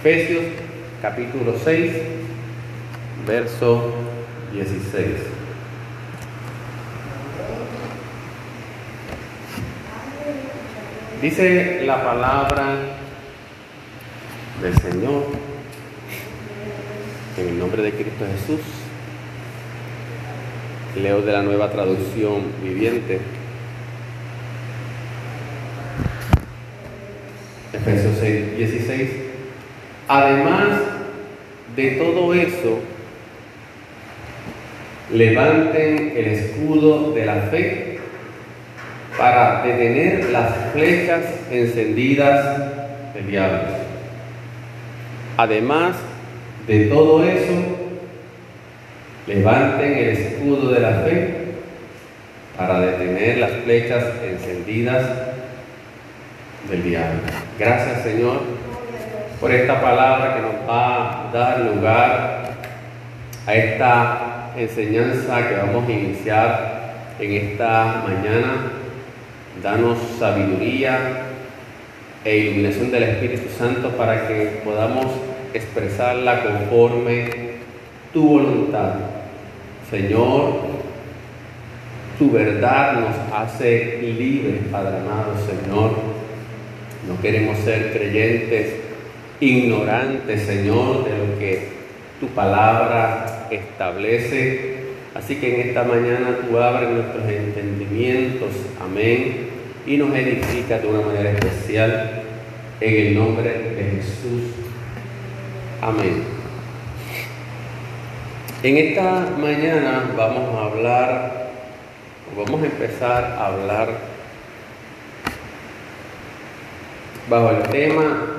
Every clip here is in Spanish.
Efesios capítulo 6, verso 16. Dice la palabra del Señor en el nombre de Cristo Jesús. Leo de la nueva traducción viviente. Efesios 6, 16. Además de todo eso, levanten el escudo de la fe para detener las flechas encendidas del diablo. Además de todo eso, levanten el escudo de la fe para detener las flechas encendidas del diablo. Gracias Señor por esta palabra que nos va a dar lugar a esta enseñanza que vamos a iniciar en esta mañana. Danos sabiduría e iluminación del Espíritu Santo para que podamos expresarla conforme tu voluntad. Señor, tu verdad nos hace libres, Padre amado, Señor. No queremos ser creyentes ignorantes, Señor, de lo que tu palabra establece. Así que en esta mañana tú abres nuestros entendimientos, amén, y nos edifica de una manera especial en el nombre de Jesús. Amén. En esta mañana vamos a hablar, vamos a empezar a hablar bajo el tema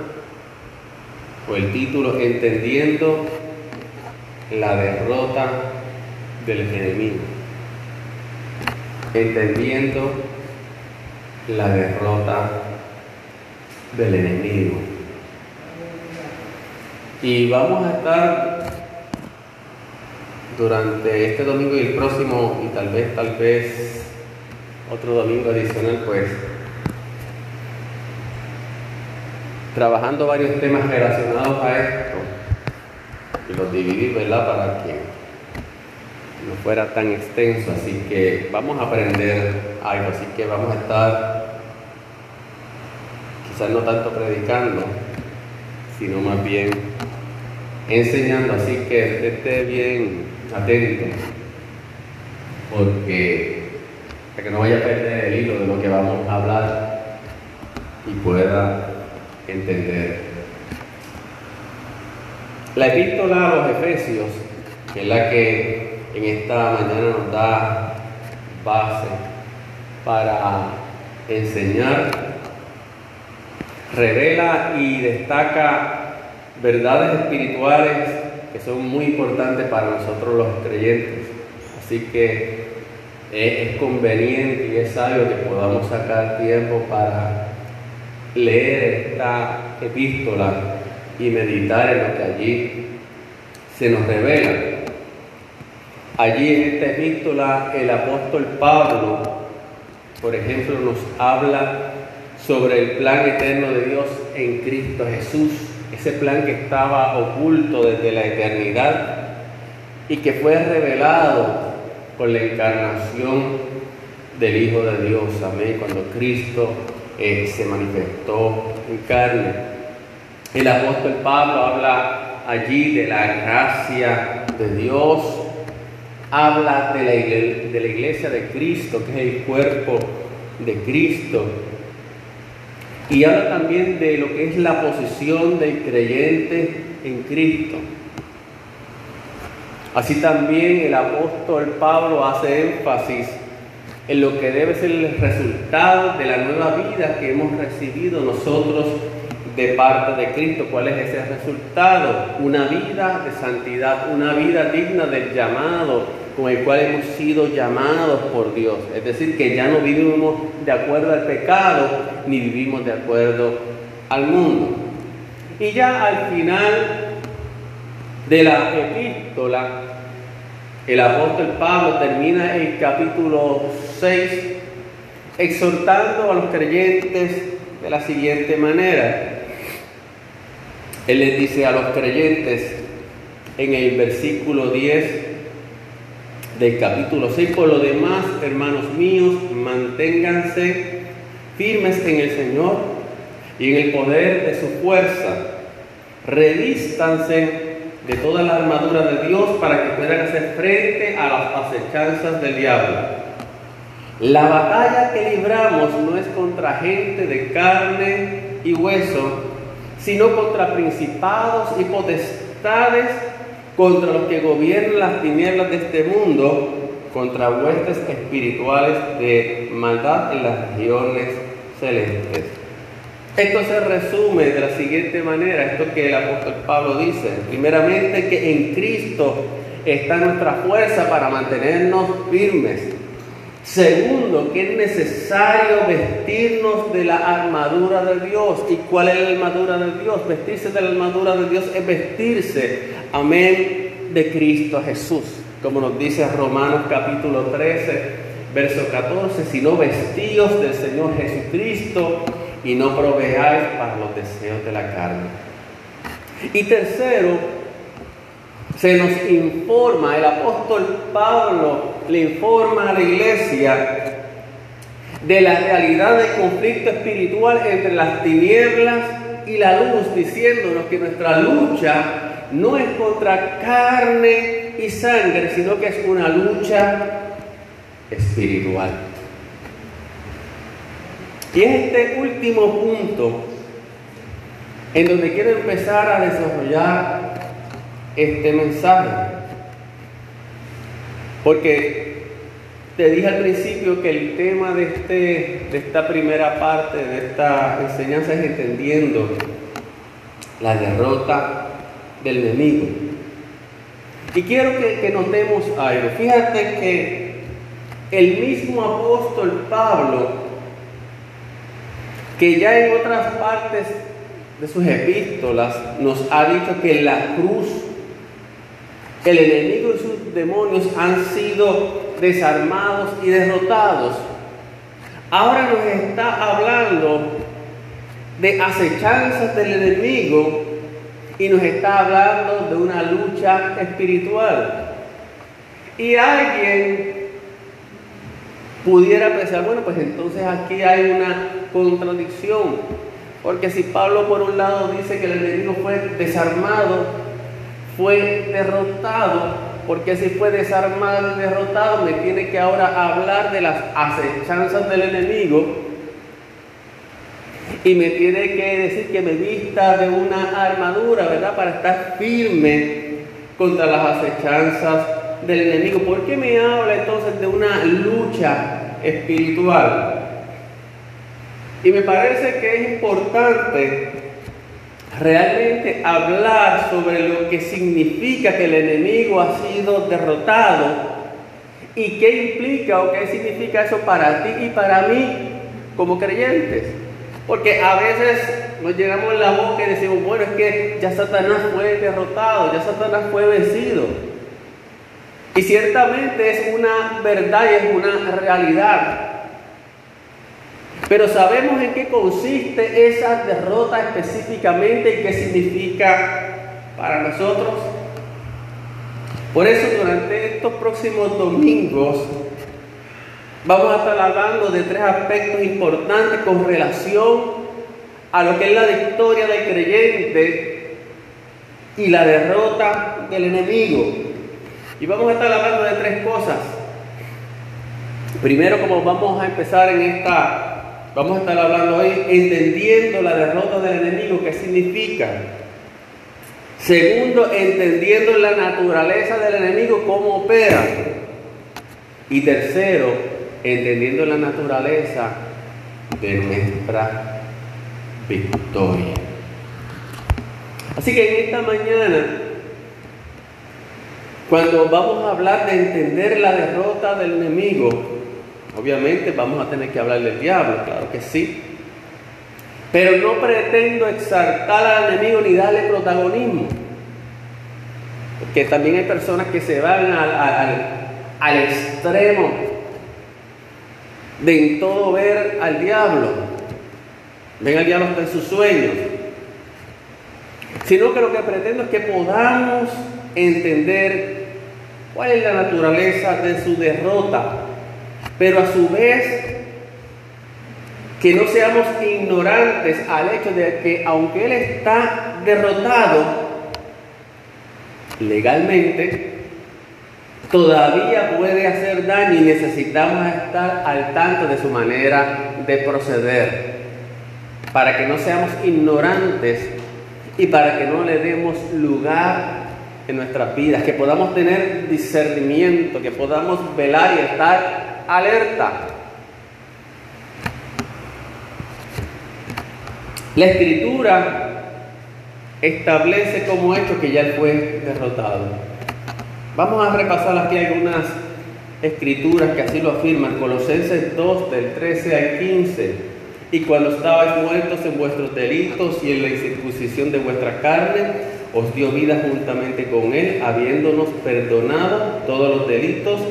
o el título Entendiendo la derrota del enemigo. Entendiendo la derrota del enemigo. Y vamos a estar durante este domingo y el próximo, y tal vez, tal vez otro domingo adicional, pues trabajando varios temas relacionados a esto y los dividí, ¿verdad? Para que no fuera tan extenso. Así que vamos a aprender algo. Así que vamos a estar, quizás no tanto predicando, sino más bien enseñando. Así que esté bien atento, porque para que no vaya a perder el hilo de lo que vamos a hablar y pueda entender. La epístola a los Efesios, que es la que en esta mañana nos da base para enseñar, revela y destaca verdades espirituales que son muy importantes para nosotros los creyentes. Así que es, conveniente y es sabio que podamos sacar tiempo para leer esta epístola y meditar en lo que allí se nos revela. Allí en esta epístola el apóstol Pablo, por ejemplo, nos habla sobre el plan eterno de Dios en Cristo Jesús, ese plan que estaba oculto desde la eternidad y que fue revelado con la encarnación del Hijo de Dios, amén, cuando Cristo eh, se manifestó en carne. El apóstol Pablo habla allí de la gracia de Dios, habla de la, iglesia, de la iglesia de Cristo, que es el cuerpo de Cristo, y habla también de lo que es la posición del creyente en Cristo. Así también el apóstol Pablo hace énfasis en lo que debe ser el resultado de la nueva vida que hemos recibido nosotros de parte de Cristo. ¿Cuál es ese resultado? Una vida de santidad, una vida digna del llamado con el cual hemos sido llamados por Dios. Es decir, que ya no vivimos de acuerdo al pecado, ni vivimos de acuerdo al mundo. Y ya al final de la epístola, el apóstol Pablo termina el capítulo 6 exhortando a los creyentes de la siguiente manera. Él les dice a los creyentes en el versículo 10 del capítulo 6, por lo demás, hermanos míos, manténganse firmes en el Señor y en el poder de su fuerza. Revístanse de toda la armadura de Dios para que puedan hacer frente a las acechanzas del diablo. La batalla que libramos no es contra gente de carne y hueso, sino contra principados y potestades, contra los que gobiernan las tinieblas de este mundo, contra huestes espirituales de maldad en las regiones celestes. Esto se resume de la siguiente manera, esto que el apóstol Pablo dice, primeramente que en Cristo está nuestra fuerza para mantenernos firmes. Segundo, que es necesario vestirnos de la armadura de Dios. ¿Y cuál es la armadura de Dios? Vestirse de la armadura de Dios es vestirse, amén, de Cristo Jesús. Como nos dice Romanos capítulo 13, verso 14, sino vestidos del Señor Jesucristo y no proveáis para los deseos de la carne. Y tercero, se nos informa, el apóstol Pablo le informa a la iglesia de la realidad del conflicto espiritual entre las tinieblas y la luz, diciéndonos que nuestra lucha no es contra carne y sangre, sino que es una lucha espiritual. Y es este último punto en donde quiero empezar a desarrollar este mensaje. Porque te dije al principio que el tema de, este, de esta primera parte, de esta enseñanza es entendiendo la derrota del enemigo. Y quiero que, que notemos algo. Fíjate que el mismo apóstol Pablo que ya en otras partes de sus epístolas nos ha dicho que la cruz, el enemigo y sus demonios han sido desarmados y derrotados. Ahora nos está hablando de acechanzas del enemigo y nos está hablando de una lucha espiritual. Y alguien pudiera pensar, bueno, pues entonces aquí hay una contradicción. Porque si Pablo por un lado dice que el enemigo fue desarmado, fue derrotado, porque si fue desarmado derrotado, me tiene que ahora hablar de las acechanzas del enemigo y me tiene que decir que me vista de una armadura, ¿verdad? Para estar firme contra las acechanzas del enemigo. ¿Por qué me habla entonces de una lucha espiritual? Y me parece que es importante realmente hablar sobre lo que significa que el enemigo ha sido derrotado y qué implica o qué significa eso para ti y para mí como creyentes. Porque a veces nos llegamos en la boca y decimos, bueno, es que ya Satanás fue derrotado, ya Satanás fue vencido. Y ciertamente es una verdad y es una realidad. Pero sabemos en qué consiste esa derrota específicamente y qué significa para nosotros. Por eso durante estos próximos domingos vamos a estar hablando de tres aspectos importantes con relación a lo que es la victoria del creyente y la derrota del enemigo. Y vamos a estar hablando de tres cosas. Primero, como vamos a empezar en esta Vamos a estar hablando hoy entendiendo la derrota del enemigo, qué significa. Segundo, entendiendo la naturaleza del enemigo, cómo opera. Y tercero, entendiendo la naturaleza de nuestra victoria. Así que en esta mañana, cuando vamos a hablar de entender la derrota del enemigo, Obviamente vamos a tener que hablar del diablo, claro que sí. Pero no pretendo exaltar al enemigo ni darle protagonismo. Porque también hay personas que se van al, extremo de en todo ver al diablo. Ven al diablo en sus sueños. sino que lo que pretendo es que podamos entender cuál es la naturaleza de su derrota, pero a su vez que no seamos ignorantes al hecho de que aunque Él está derrotado legalmente, todavía puede hacer daño y necesitamos estar al tanto de su manera de proceder, para que no seamos ignorantes y para que no le demos lugar en nuestras vidas, que podamos tener discernimiento, que podamos velar y estar alerta. La escritura establece como hecho que ya él fue derrotado. Vamos a repasar aquí algunas escrituras que así lo afirman. Colosenses 2 del 13 al 15 y cuando estabais muertos en vuestros delitos y en la incircuncisión de vuestra carne, os dio vida juntamente con Él, habiéndonos perdonado todos los delitos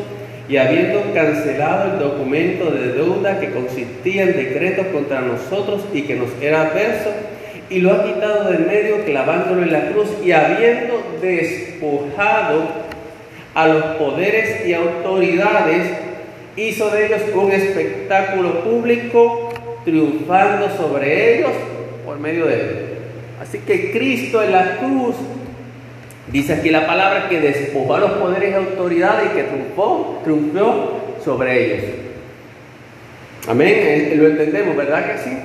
y habiendo cancelado el documento de deuda que consistía en decretos contra nosotros y que nos era adverso, y lo ha quitado de medio clavándolo en la cruz y habiendo despojado a los poderes y autoridades, hizo de ellos un espectáculo público triunfando sobre ellos por medio de él. Así que Cristo en la cruz, dice aquí la palabra, que despojó a los poderes y autoridades y que triunfó, triunfó sobre ellos. Amén, eh, lo entendemos, ¿verdad que sí?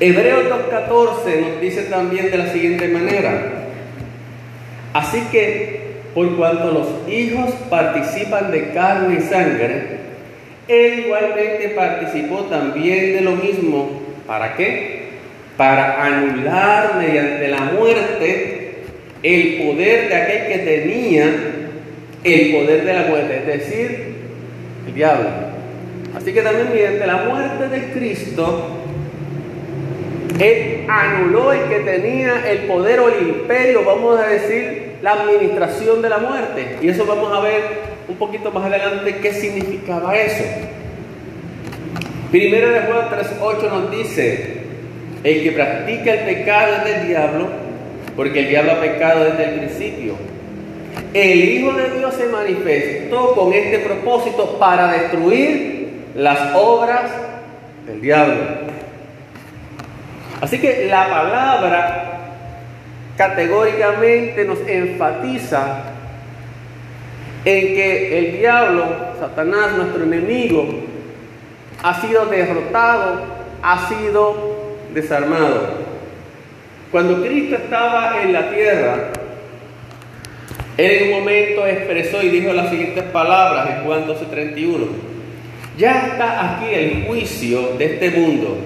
Hebreos 2.14 nos dice también de la siguiente manera. Así que por cuanto los hijos participan de carne y sangre, él igualmente participó también de lo mismo. ¿Para qué? Para anular mediante la muerte el poder de aquel que tenía el poder de la muerte, es decir, el diablo. Así que también mediante la muerte de Cristo, Él anuló el que tenía el poder o el imperio, vamos a decir, la administración de la muerte. Y eso vamos a ver un poquito más adelante qué significaba eso. Primero de Juan 3.8 nos dice, el que practica el pecado es del diablo, porque el diablo ha pecado desde el principio. El Hijo de Dios se manifestó con este propósito para destruir las obras del diablo. Así que la palabra categóricamente nos enfatiza en que el diablo, Satanás, nuestro enemigo, ha sido derrotado, ha sido desarmado. Cuando Cristo estaba en la tierra, él en un momento expresó y dijo las siguientes palabras en Juan 12:31. Ya está aquí el juicio de este mundo.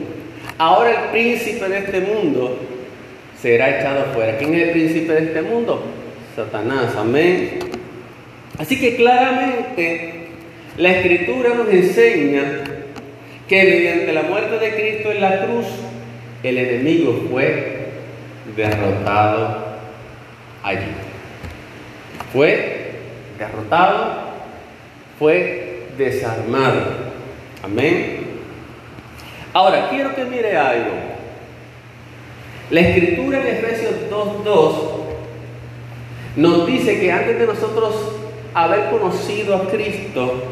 Ahora el príncipe de este mundo será echado fuera. ¿Quién es el príncipe de este mundo? Satanás. Amén. Así que claramente la escritura nos enseña que mediante la muerte de Cristo en la cruz, el enemigo fue derrotado allí. Fue derrotado, fue desarmado. Amén. Ahora, quiero que mire algo. La escritura en Efesios 2.2 nos dice que antes de nosotros haber conocido a Cristo,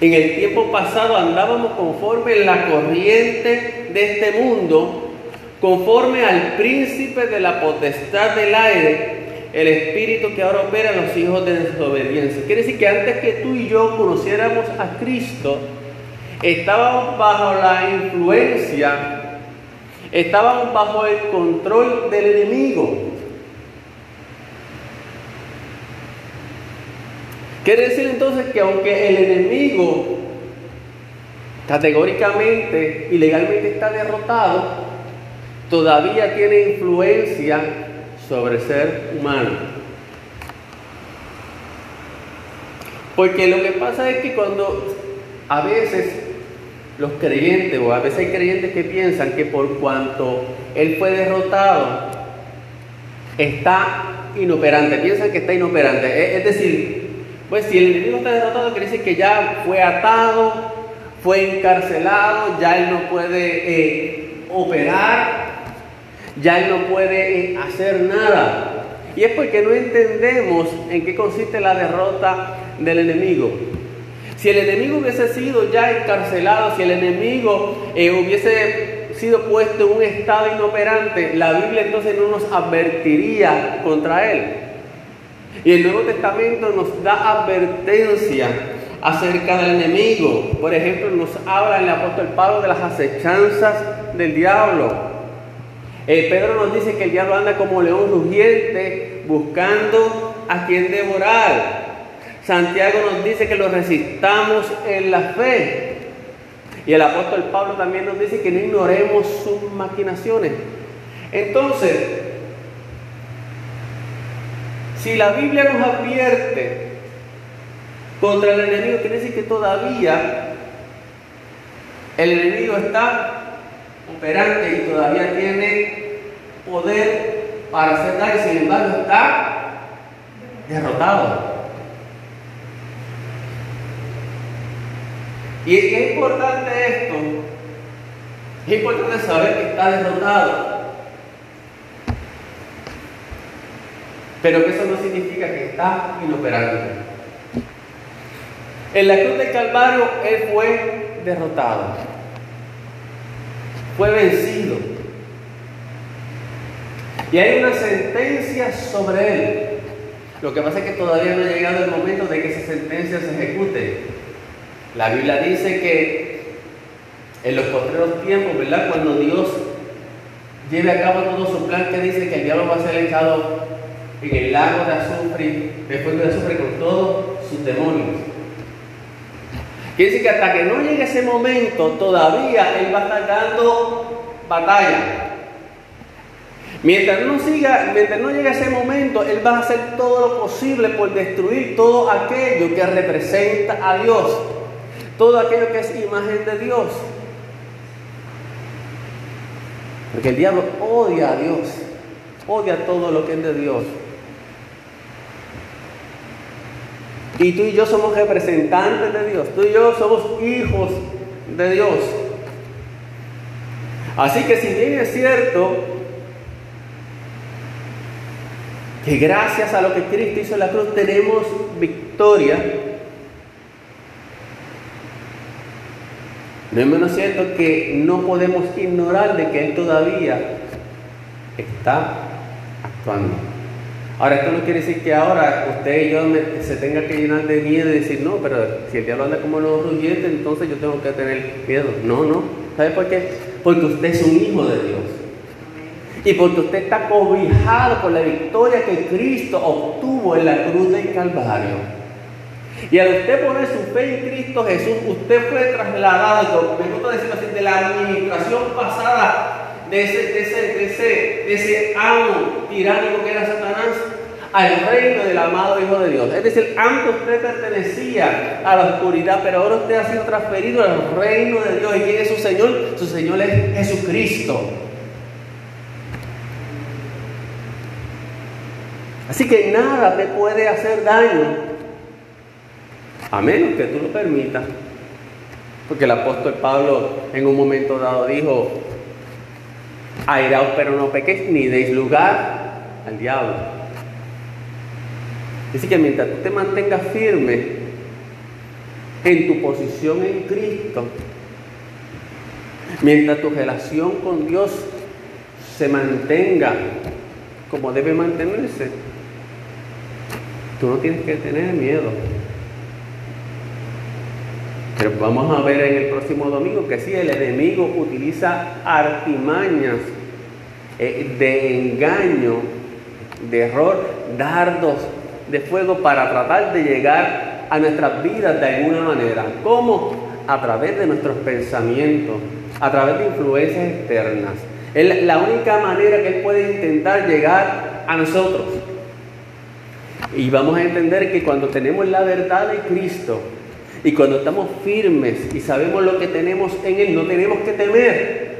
en el tiempo pasado andábamos conforme en la corriente de este mundo, conforme al príncipe de la potestad del aire, el espíritu que ahora opera en los hijos de desobediencia. Quiere decir que antes que tú y yo conociéramos a Cristo, estábamos bajo la influencia, estábamos bajo el control del enemigo. Quiere decir entonces que aunque el enemigo categóricamente y legalmente está derrotado, todavía tiene influencia sobre el ser humano. Porque lo que pasa es que cuando a veces los creyentes, o a veces hay creyentes que piensan que por cuanto él fue derrotado, está inoperante, piensan que está inoperante. Es decir, pues si el enemigo está derrotado, quiere decir que ya fue atado, fue encarcelado, ya él no puede eh, operar. Ya Él no puede hacer nada. Y es porque no entendemos en qué consiste la derrota del enemigo. Si el enemigo hubiese sido ya encarcelado, si el enemigo eh, hubiese sido puesto en un estado inoperante, la Biblia entonces no nos advertiría contra él. Y el Nuevo Testamento nos da advertencia acerca del enemigo. Por ejemplo, nos habla el apóstol Pablo de las acechanzas del diablo. Eh, Pedro nos dice que el diablo anda como león rugiente buscando a quien devorar. Santiago nos dice que lo resistamos en la fe. Y el apóstol Pablo también nos dice que no ignoremos sus maquinaciones. Entonces, si la Biblia nos advierte contra el enemigo, quiere decir que todavía el enemigo está operante y todavía tiene poder para hacer daño, sin embargo está derrotado. Y es importante esto, es importante saber que está derrotado. Pero que eso no significa que está inoperante. En la cruz del Calvario Él fue derrotado. Fue vencido. Y hay una sentencia sobre Él. Lo que pasa es que todavía no ha llegado el momento de que esa sentencia se ejecute. La Biblia dice que en los postreros tiempos, ¿verdad? Cuando Dios lleve a cabo todo su plan, que dice que el diablo va a ser echado en el lago de azufre, después de azufre con todos sus demonios. Quiere decir que hasta que no llegue ese momento, todavía Él va a estar dando batalla. Mientras no, siga, mientras no llegue ese momento, Él va a hacer todo lo posible por destruir todo aquello que representa a Dios todo aquello que es imagen de Dios. Porque el diablo odia a Dios, odia todo lo que es de Dios. Y tú y yo somos representantes de Dios, tú y yo somos hijos de Dios. Así que si bien es cierto que gracias a lo que Cristo hizo en la cruz tenemos victoria, No es menos cierto que no podemos ignorar de que Él todavía está actuando. Ahora, esto no quiere decir que ahora usted y yo se tenga que llenar de miedo y decir, no, pero si el diablo anda como los rugientes, entonces yo tengo que tener miedo. No, no. ¿Sabe por qué? Porque usted es un hijo de Dios. Y porque usted está cobijado por la victoria que Cristo obtuvo en la cruz del Calvario. Y al usted poner su fe en Cristo Jesús, usted fue trasladado, me gusta decirlo así, de la administración pasada de ese, de ese, de ese, de ese amo tiránico que era Satanás al reino del amado Hijo de Dios. Es decir, antes usted pertenecía a la oscuridad, pero ahora usted ha sido transferido al reino de Dios. ¿Y quién es su Señor? Su Señor es Jesucristo. Así que nada te puede hacer daño a menos que tú lo permitas. Porque el apóstol Pablo en un momento dado dijo, airaos pero no pequéis ni deis lugar al diablo. Así que mientras tú te mantengas firme en tu posición en Cristo, mientras tu relación con Dios se mantenga como debe mantenerse, tú no tienes que tener miedo. Pero vamos a ver en el próximo domingo que sí, el enemigo utiliza artimañas eh, de engaño, de error, dardos de fuego para tratar de llegar a nuestras vidas de alguna manera. ¿Cómo? A través de nuestros pensamientos, a través de influencias externas. Es la única manera que Él puede intentar llegar a nosotros. Y vamos a entender que cuando tenemos la verdad de Cristo, y cuando estamos firmes y sabemos lo que tenemos en Él, no tenemos que temer.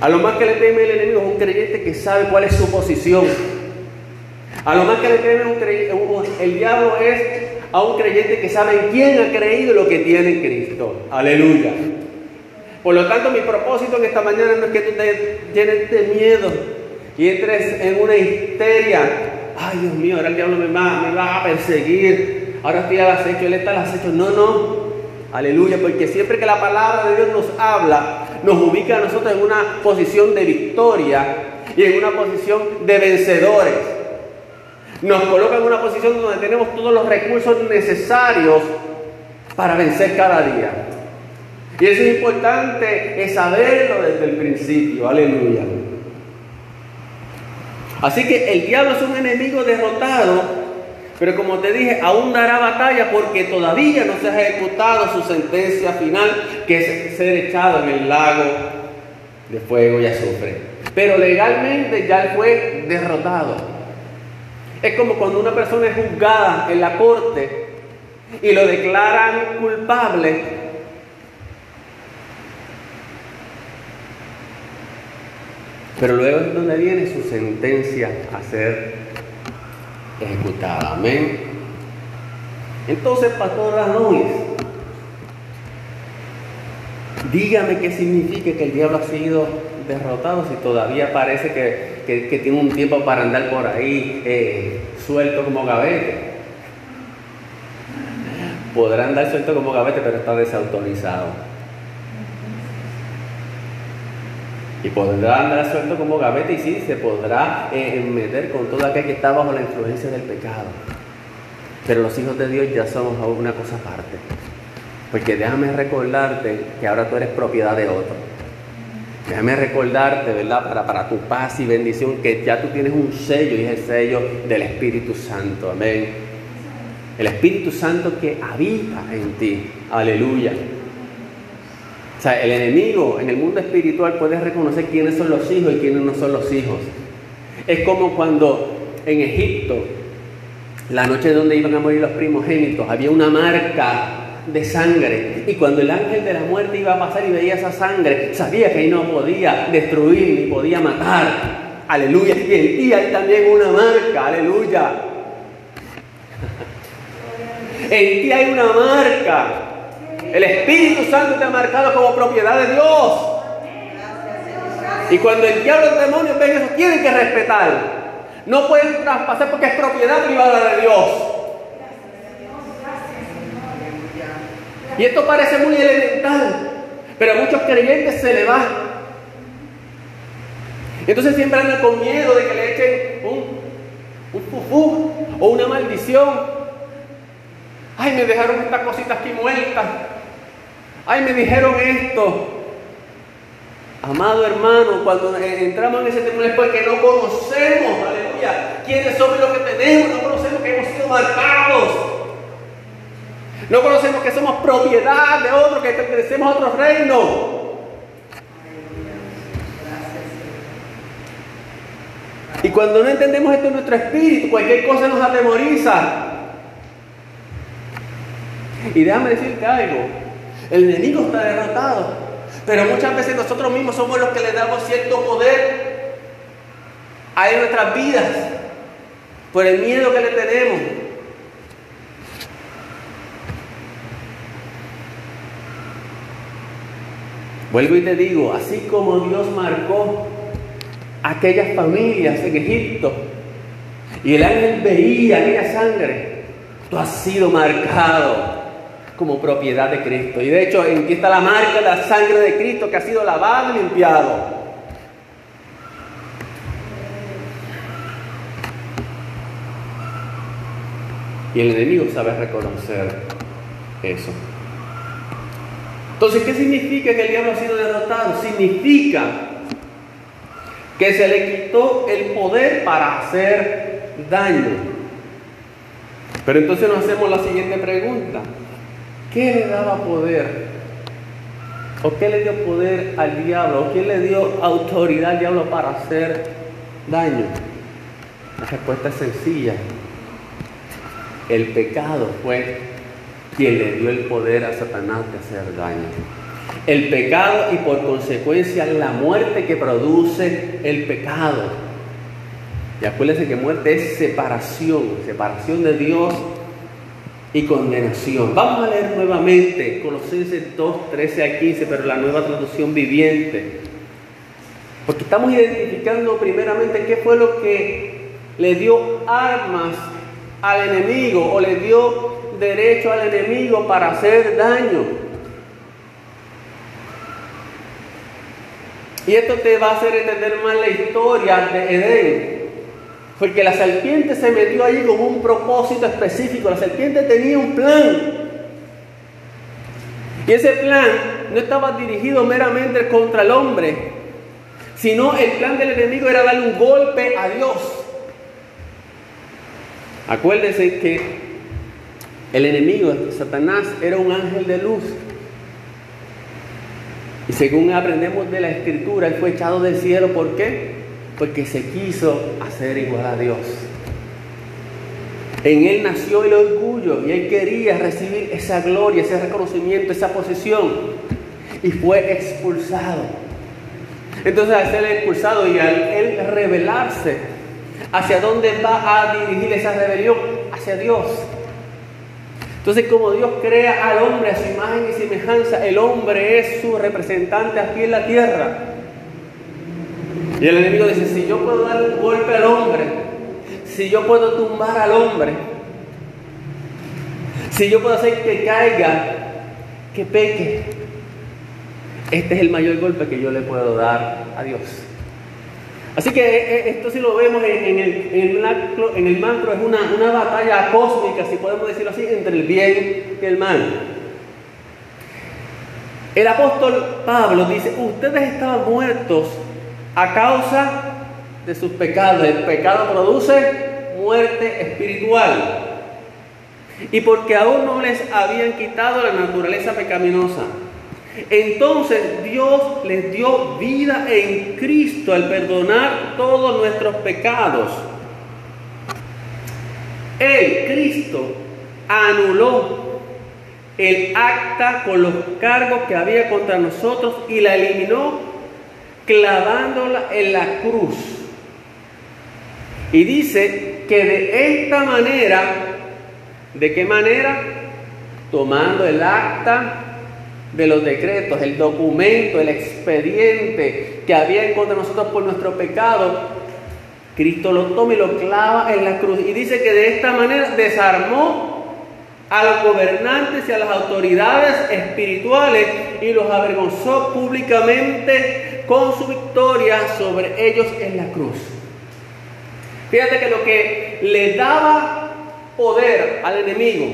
A lo más que le teme el enemigo es un creyente que sabe cuál es su posición. A lo más que le teme un el diablo es a un creyente que sabe en quién ha creído lo que tiene en Cristo. Aleluya. Por lo tanto, mi propósito en esta mañana no es que tú te llenes de miedo y entres en una histeria. Ay, Dios mío, ahora el diablo me va, me va a perseguir. Ahora estoy al acecho, él está al acecho. No, no. Aleluya, porque siempre que la palabra de Dios nos habla, nos ubica a nosotros en una posición de victoria y en una posición de vencedores. Nos coloca en una posición donde tenemos todos los recursos necesarios para vencer cada día. Y eso es importante, saberlo desde el principio. Aleluya. Así que el diablo es un enemigo derrotado, pero como te dije, aún dará batalla porque todavía no se ha ejecutado su sentencia final, que es ser echado en el lago de fuego y azufre. Pero legalmente ya fue derrotado. Es como cuando una persona es juzgada en la corte y lo declaran culpable Pero luego es donde viene su sentencia a ser ejecutada. Amén. Entonces, Pastor Ranúñez, dígame qué significa que el diablo ha sido derrotado si todavía parece que, tiene un tiempo para andar por ahí eh, suelto como gavete. Podrá andar suelto como gavete, pero está desautorizado. Y podrá andar suelto como gavete y sí, se podrá eh, meter con todo aquel que está bajo la influencia del pecado. Pero los hijos de Dios ya somos una cosa aparte. Porque déjame recordarte que ahora tú eres propiedad de otro. Déjame recordarte, ¿verdad? Para, para tu paz y bendición, que ya tú tienes un sello y es el sello del Espíritu Santo. Amén. El Espíritu Santo que habita en ti. Aleluya. O sea, el enemigo en el mundo espiritual puede reconocer quiénes son los hijos y quiénes no son los hijos. Es como cuando en Egipto, la noche donde iban a morir los primogénitos, había una marca de sangre. Y cuando el ángel de la muerte iba a pasar y veía esa sangre, sabía que ahí no podía destruir ni podía matar. Aleluya. Y en ti hay también una marca. Aleluya. En ti hay una marca. El Espíritu Santo te ha marcado como propiedad de Dios. Y cuando el diablo y los demonios ven eso, tienen que respetar. No pueden traspasar porque es propiedad privada de Dios. Y esto parece muy elemental, pero a muchos creyentes se le va. Entonces siempre andan con miedo de que le echen un, un fufú o una maldición. Ay, me dejaron estas cositas aquí muertas. Ay, me dijeron esto. Amado hermano, cuando entramos en ese tema es porque no conocemos, aleluya, quiénes somos lo que tenemos, no conocemos que hemos sido marcados. No conocemos que somos propiedad de otro, que pertenecemos a otro reino. Y cuando no entendemos esto en nuestro espíritu, cualquier cosa nos atemoriza. Y déjame decirte algo, el enemigo está derrotado. Pero muchas veces nosotros mismos somos los que le damos cierto poder a nuestras vidas por el miedo que le tenemos. Vuelvo y te digo, así como Dios marcó aquellas familias en Egipto y el ángel veía aquella sangre, tú has sido marcado como propiedad de Cristo. Y de hecho, aquí está la marca de la sangre de Cristo que ha sido lavado y limpiado. Y el enemigo sabe reconocer eso. Entonces, ¿qué significa que el diablo ha sido derrotado? Significa que se le quitó el poder para hacer daño. Pero entonces nos hacemos la siguiente pregunta. ¿Qué le daba poder? ¿O qué le dio poder al diablo? ¿O quién le dio autoridad al diablo para hacer daño? La respuesta es sencilla. El pecado fue quien le dio el poder a Satanás de hacer daño. El pecado y por consecuencia la muerte que produce el pecado. Y acuérdense que muerte es separación, separación de Dios y condenación. Vamos a leer nuevamente Colosenses 2, 13 a 15, pero la nueva traducción viviente. Porque estamos identificando primeramente qué fue lo que le dio armas al enemigo o le dio derecho al enemigo para hacer daño. Y esto te va a hacer entender más la historia de Edén. Porque la serpiente se metió allí con un propósito específico. La serpiente tenía un plan. Y ese plan no estaba dirigido meramente contra el hombre, sino el plan del enemigo era darle un golpe a Dios. Acuérdense que el enemigo, Satanás, era un ángel de luz. Y según aprendemos de la escritura, él fue echado del cielo. ¿Por qué? Porque se quiso hacer igual a Dios. En él nació el orgullo y él quería recibir esa gloria, ese reconocimiento, esa posición. Y fue expulsado. Entonces al ser expulsado y al rebelarse, ¿hacia dónde va a dirigir esa rebelión? Hacia Dios. Entonces, como Dios crea al hombre a su imagen y semejanza, el hombre es su representante aquí en la tierra. Y el enemigo dice, si yo puedo dar un golpe al hombre, si yo puedo tumbar al hombre, si yo puedo hacer que caiga, que peque, este es el mayor golpe que yo le puedo dar a Dios. Así que eh, eh, esto si lo vemos en, el, macro, en el macro, es una, una, batalla cósmica, si podemos decirlo así, entre el bien y el mal. El apóstol Pablo dice, ustedes estaban muertos a causa de sus pecados. El pecado produce muerte espiritual. Y porque aún no les habían quitado la naturaleza pecaminosa. Entonces Dios les dio vida en Cristo al perdonar todos nuestros pecados. Él, Cristo, anuló el acta con los cargos que había contra nosotros y la eliminó clavándola en la cruz. Y dice que de esta manera, ¿de qué manera? Tomando el acta de los decretos, el documento, el expediente que había en contra de nosotros por nuestro pecado, Cristo lo toma y lo clava en la cruz. Y dice que de esta manera desarmó a los gobernantes y a las autoridades espirituales y los avergonzó públicamente con su victoria sobre ellos en la cruz. Fíjate que lo que le daba poder al enemigo,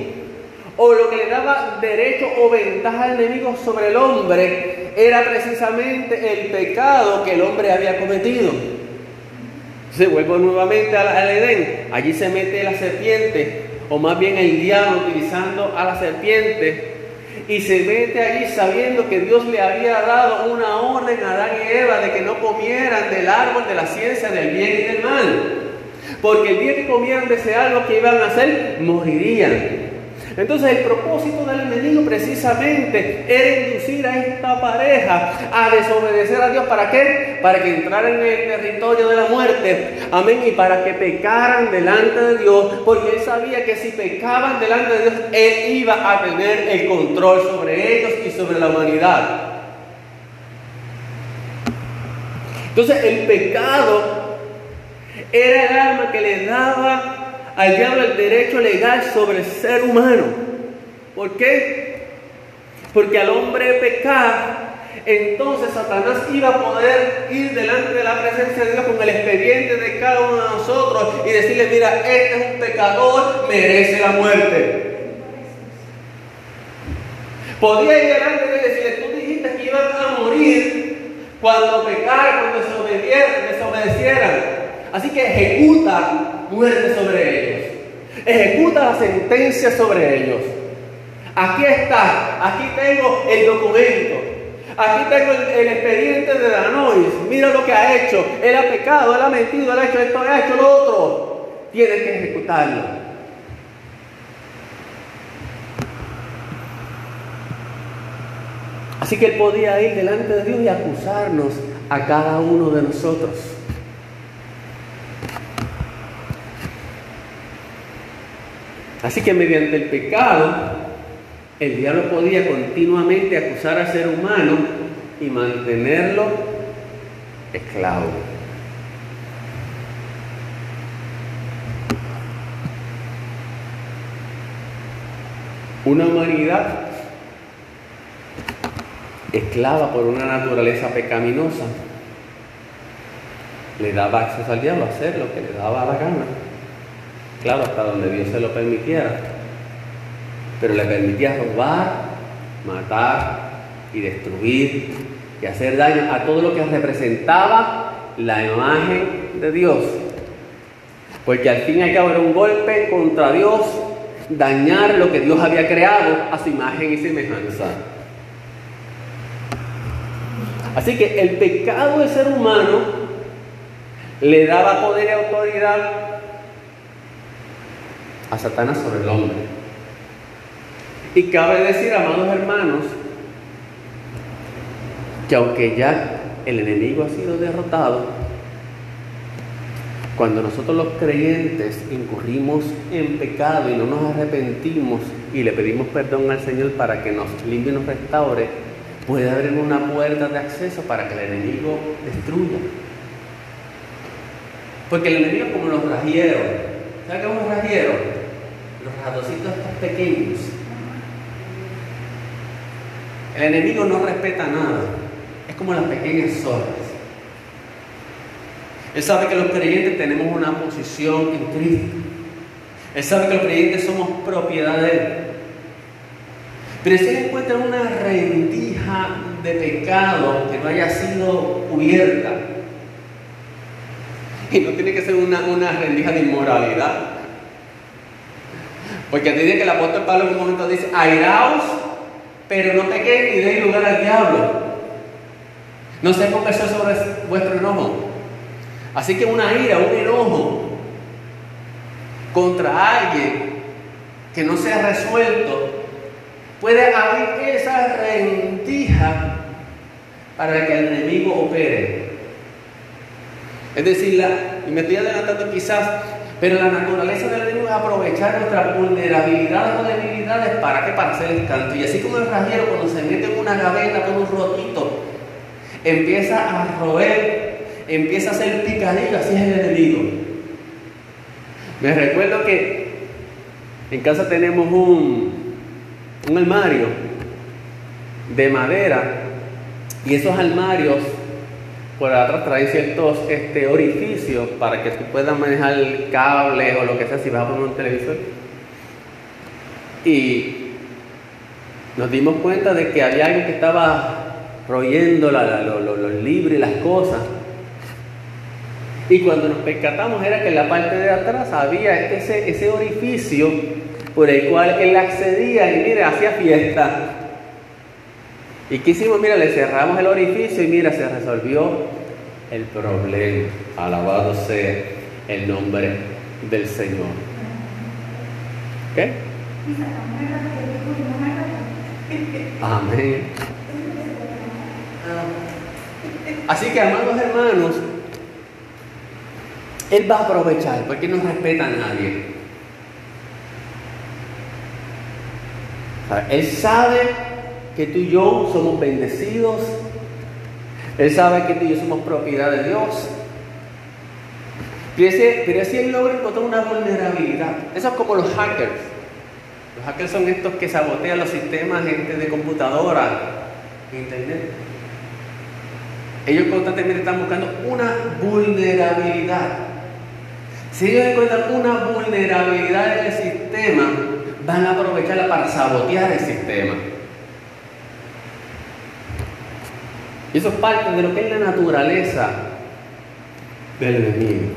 o lo que le daba derecho o ventaja al enemigo sobre el hombre era precisamente el pecado que el hombre había cometido. Se vuelve nuevamente al, Edén. Allí se mete la serpiente, o más bien el diablo utilizando a la serpiente. Y se mete allí sabiendo que Dios le había dado una orden a Adán y Eva de que no comieran del árbol de la ciencia del bien y del mal. Porque el día que comieran de ese árbol que iban a hacer, morirían. Entonces el propósito del enemigo precisamente era inducir a esta pareja a desobedecer a Dios. ¿Para qué? Para que entraran en el territorio de la muerte. Amén. Y para que pecaran delante de Dios. Porque él sabía que si pecaban delante de Dios, él iba a tener el control sobre ellos y sobre la humanidad. Entonces el pecado era el alma que le daba al diablo el derecho legal sobre el ser humano. ¿Por qué? Porque al hombre pecar, entonces Satanás iba a poder ir delante de la presencia de Dios con el expediente de cada uno de nosotros y decirle, mira, este es un pecador, merece la muerte. Podía ir delante de Dios y decirle, tú dijiste que iban a morir cuando pecaran, cuando desobedecieran. Así que ejecuta muerte sobre ellos. Ejecuta la sentencia sobre ellos. Aquí está, aquí tengo el documento. Aquí tengo el, expediente de Danois. Mira lo que ha hecho. Él ha pecado, él ha mentido, él ha hecho esto, él ha hecho lo otro. Tiene que ejecutarlo. Así que él podía ir delante de Dios y acusarnos a cada uno de nosotros. Así que mediante el pecado, el diablo podía continuamente acusar al ser humano y mantenerlo esclavo. Una humanidad esclava por una naturaleza pecaminosa le daba acceso al diablo a hacer lo que le daba la gana. Claro, hasta donde Dios se lo permitiera. Pero le permitía robar, matar y destruir y hacer daño a todo lo que representaba la imagen de Dios. Porque al fin y al cabo era un golpe contra Dios, dañar lo que Dios había creado a su imagen y semejanza. Así que el pecado del ser humano le daba poder y autoridad a Satanás sobre el hombre. Y cabe decir, amados hermanos, que aunque ya el enemigo ha sido derrotado, cuando nosotros los creyentes incurrimos en pecado y no nos arrepentimos y le pedimos perdón al Señor para que nos limpie y nos restaure, puede abrir una puerta de acceso para que el enemigo destruya. Porque el enemigo es como los rajieros. ¿Sabes qué es un rajiero? Los ratoncitos estos pequeños. El enemigo no respeta nada. Es como las pequeñas zorras. Él sabe que los creyentes tenemos una posición en Cristo. Él sabe que los creyentes somos propiedad de Él. Pero si Él encuentra una rendija de pecado que no haya sido cubierta, y no tiene que ser una, una rendija de inmoralidad. Porque dice que el apóstol Pablo en un momento dice, airaos, pero no pequéis ni deis lugar al diablo. No se eso sobre vuestro enojo. Así que una ira, un enojo contra alguien que no sea resuelto, puede abrir esa rendija para que el enemigo opere. Es decir, y me estoy adelantando quizás, pero la naturaleza del enemigo es aprovechar nuestras vulnerabilidades o debilidades para que para hacer el canto. Y así como el rajero cuando se mete en una gaveta con un rotito, empieza a roer, empieza a hacer picadillo, así es el enemigo. Me recuerdo que en casa tenemos un, un armario de madera y esos armarios por atrás trae ciertos este, orificios para que tú puedas manejar el cable o lo que sea si vas a poner un televisor. Y nos dimos cuenta de que había alguien que estaba royendo los libros y las cosas. Y cuando nos percatamos era que en la parte de atrás había ese, ese orificio por el cual él accedía y mira, hacía fiesta. ¿Y qué hicimos? Mira, le cerramos el orificio y mira, se resolvió el problema. Alabado sea el nombre del Señor. ¿Qué? Amén. Así que, amados hermanos, Él va a aprovechar porque no respeta a nadie. él sabe que tú y yo somos bendecidos. Él sabe que tú y yo somos propiedad de Dios. Pero si él logra encontrar una vulnerabilidad. Eso es como los hackers. Los hackers son estos que sabotean los sistemas gente de computadora, internet. Ellos constantemente están buscando una vulnerabilidad. Si ellos encuentran una vulnerabilidad en el sistema, van a aprovecharla para sabotear el sistema. Y eso es parte de lo que es la naturaleza del enemigo.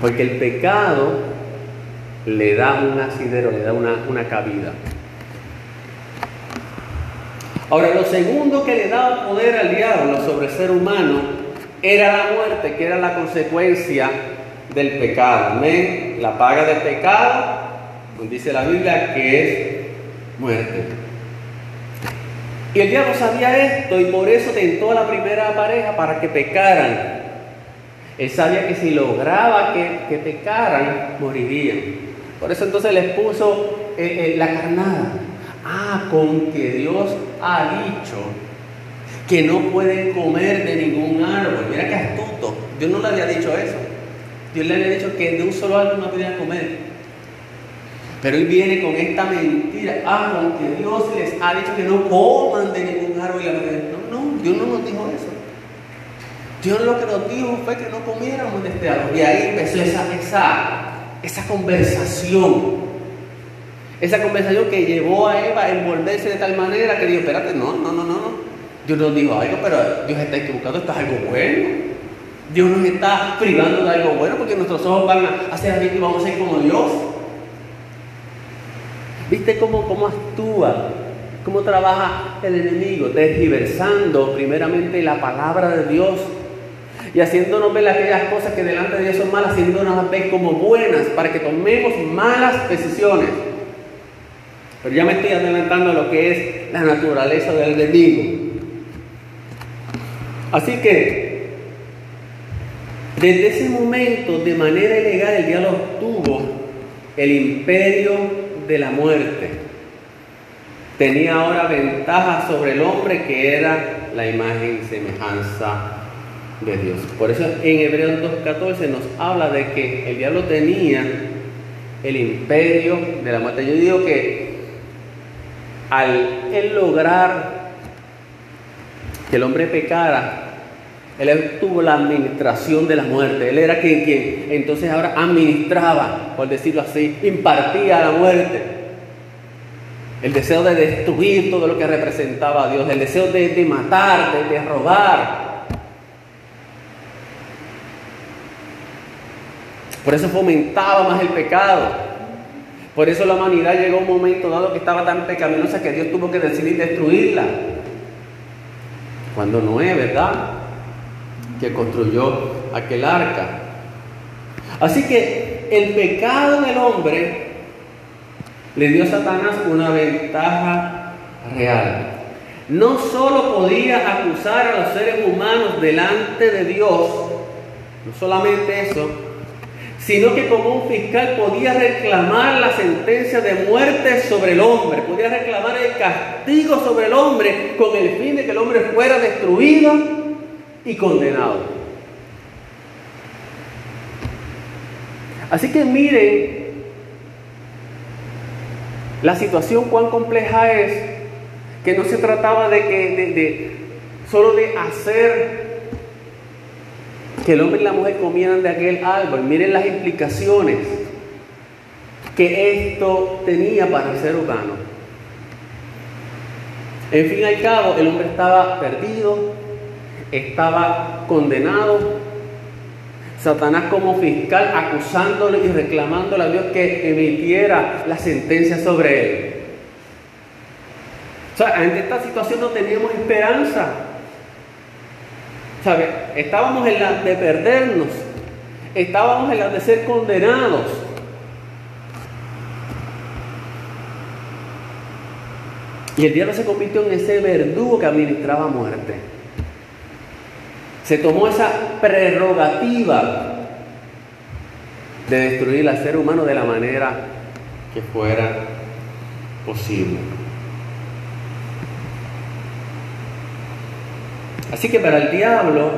Porque el pecado le da un asidero, le da una, una cabida. Ahora, lo segundo que le daba poder al diablo sobre el ser humano era la muerte, que era la consecuencia del pecado. Amén. La paga del pecado, dice la Biblia, que es muerte. Y el diablo sabía esto y por eso tentó a la primera pareja para que pecaran. Él sabía que si lograba que, que pecaran, morirían. Por eso entonces les puso eh, eh, la carnada. Ah, con que Dios ha dicho que no pueden comer de ningún árbol. Mira qué astuto. Dios no le había dicho eso. Dios le había dicho que de un solo árbol no podían comer. Pero él viene con esta mentira. Ah, con que Dios les ha dicho que no coman de ningún árbol. No, no, Dios no nos dijo eso. Dios lo que nos dijo fue que no comiéramos de este árbol. Y ahí empezó esa, esa, esa conversación. Esa conversación que llevó a Eva a envolverse de tal manera que dijo, espérate, no, no, no, no. Dios nos dijo algo, pero Dios está equivocado, esto es algo bueno. Dios nos está privando de algo bueno porque nuestros ojos van a hacer así y vamos a ser como Dios. ¿Viste cómo, cómo actúa? ¿Cómo trabaja el enemigo? Desdiversando primeramente la palabra de Dios y haciéndonos ver aquellas cosas que delante de Dios son malas, haciéndonos ver como buenas para que tomemos malas decisiones. Pero ya me estoy adelantando a lo que es la naturaleza del enemigo. Así que, desde ese momento, de manera ilegal, el diablo obtuvo el imperio de la muerte. Tenía ahora ventaja sobre el hombre que era la imagen y semejanza de Dios. Por eso en Hebreos 2.14 nos habla de que el diablo tenía el imperio de la muerte. Yo digo que al lograr que el hombre pecara, él tuvo la administración de la muerte. Él era quien, quien entonces ahora administraba, por decirlo así, impartía la muerte. El deseo de destruir todo lo que representaba a Dios, el deseo de, de matar, de, de robar, Por eso fomentaba más el pecado. Por eso la humanidad llegó a un momento dado que estaba tan pecaminosa que Dios tuvo que decidir destruirla. Cuando Noé, ¿verdad? Que construyó aquel arca. Así que el pecado del hombre le dio a Satanás una ventaja real. No solo podía acusar a los seres humanos delante de Dios, no solamente eso, sino que como un fiscal podía reclamar la sentencia de muerte sobre el hombre, podía reclamar el castigo sobre el hombre con el fin de que el hombre fuera destruido y condenado. Así que miren la situación cuán compleja es, que no se trataba de que de, solo de hacer que el hombre y la mujer comieran de aquel árbol. Miren las implicaciones que esto tenía para el ser humano. En fin y al cabo, el hombre estaba perdido, estaba condenado. Satanás como fiscal acusándole y reclamándole a Dios que emitiera la sentencia sobre él. O sea, ante esta situación no teníamos esperanza. Estábamos en la de perdernos, estábamos en la de ser condenados. Y el diablo se convirtió en ese verdugo que administraba muerte. Se tomó esa prerrogativa de destruir al ser humano de la manera que fuera posible. Así que para el diablo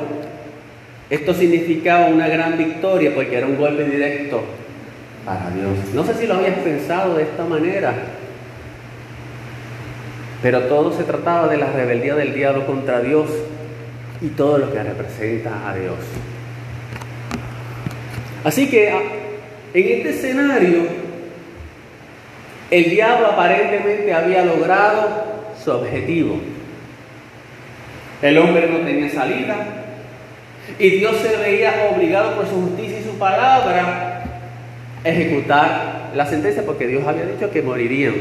esto significaba una gran victoria porque era un golpe directo para Dios. No sé si lo habías pensado de esta manera, pero todo se trataba de la rebeldía del diablo contra Dios y todo lo que representa a Dios. Así que en este escenario, el diablo aparentemente había logrado su objetivo. El hombre no tenía salida. Y Dios se veía obligado por su justicia y su palabra a ejecutar la sentencia porque Dios había dicho que morirían.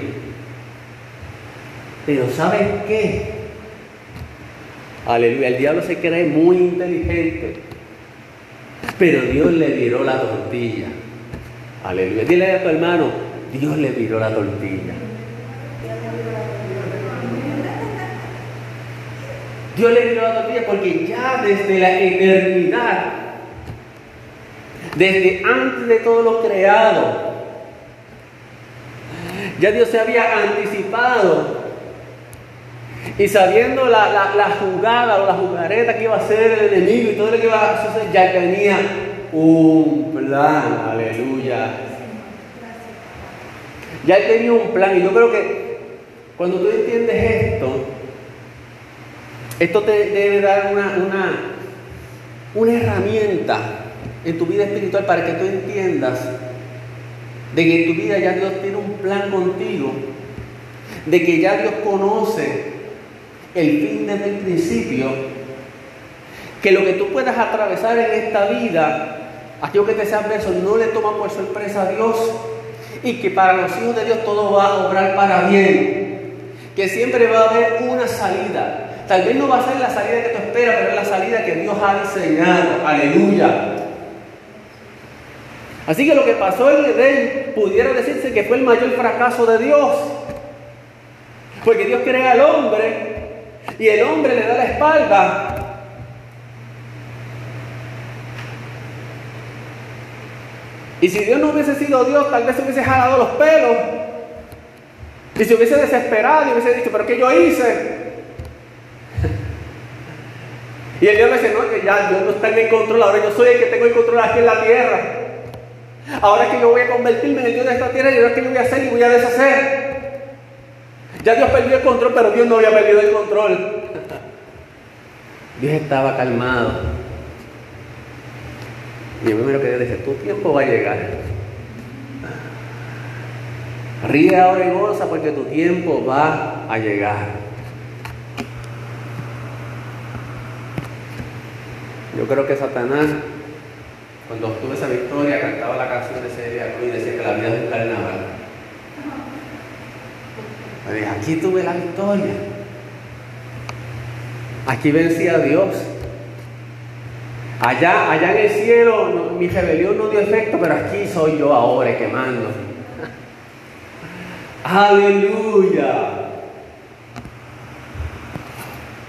Pero ¿saben qué? Aleluya, el diablo se cree muy inteligente. Pero Dios le viró la tortilla. Aleluya. Dile a tu hermano, Dios le viró la tortilla. Dios le dio la tortilla porque ya desde la eternidad Desde antes de todo lo creado. Ya Dios se había anticipado. Y sabiendo la, la, jugada o la jugareta que iba a hacer el enemigo y todo lo que iba a suceder, ya tenía un plan. Aleluya. Ya tenía un plan. Y yo creo que cuando tú entiendes esto, esto te debe dar una, una, una herramienta en tu vida espiritual para que tú entiendas de que en tu vida ya Dios tiene un plan contigo, de que ya Dios conoce el fin desde el principio, que lo que tú puedas atravesar en esta vida, aquello que te sea adverso, no le toma por sorpresa a Dios y que para los hijos de Dios todo va a obrar para bien, que siempre va a haber una salida, Tal vez no va a ser la salida que tú esperas, pero es la salida que Dios ha diseñado. Aleluya. Así que lo que pasó en Edén pudiera decirse que fue el mayor fracaso de Dios. Porque Dios crea al hombre y el hombre le da la espalda. Y si Dios no hubiese sido Dios, tal vez se hubiese jalado los pelos. Y se hubiese desesperado y hubiese dicho, pero ¿qué yo hice? Y el Dios me dice, no, que ya Dios no está en el control, ahora yo soy el que tengo el control aquí en la tierra. Ahora es que yo voy a convertirme en el Dios de esta tierra y ahora es que yo voy a hacer y voy a deshacer. Ya Dios perdió el control, pero Dios no había perdido el control. Dios estaba calmado. Y yo primero que Dios dice, tu tiempo va a llegar. Ríe ahora y goza porque tu tiempo va a llegar. Yo creo que Satanás, cuando obtuvo esa victoria, cantaba la canción de Celia y decía que la vida es un carnaval. Aquí tuve la victoria. Aquí vencí a Dios. Allá, allá en el cielo mi rebelión no dio efecto, pero aquí soy yo ahora quemando. Aleluya.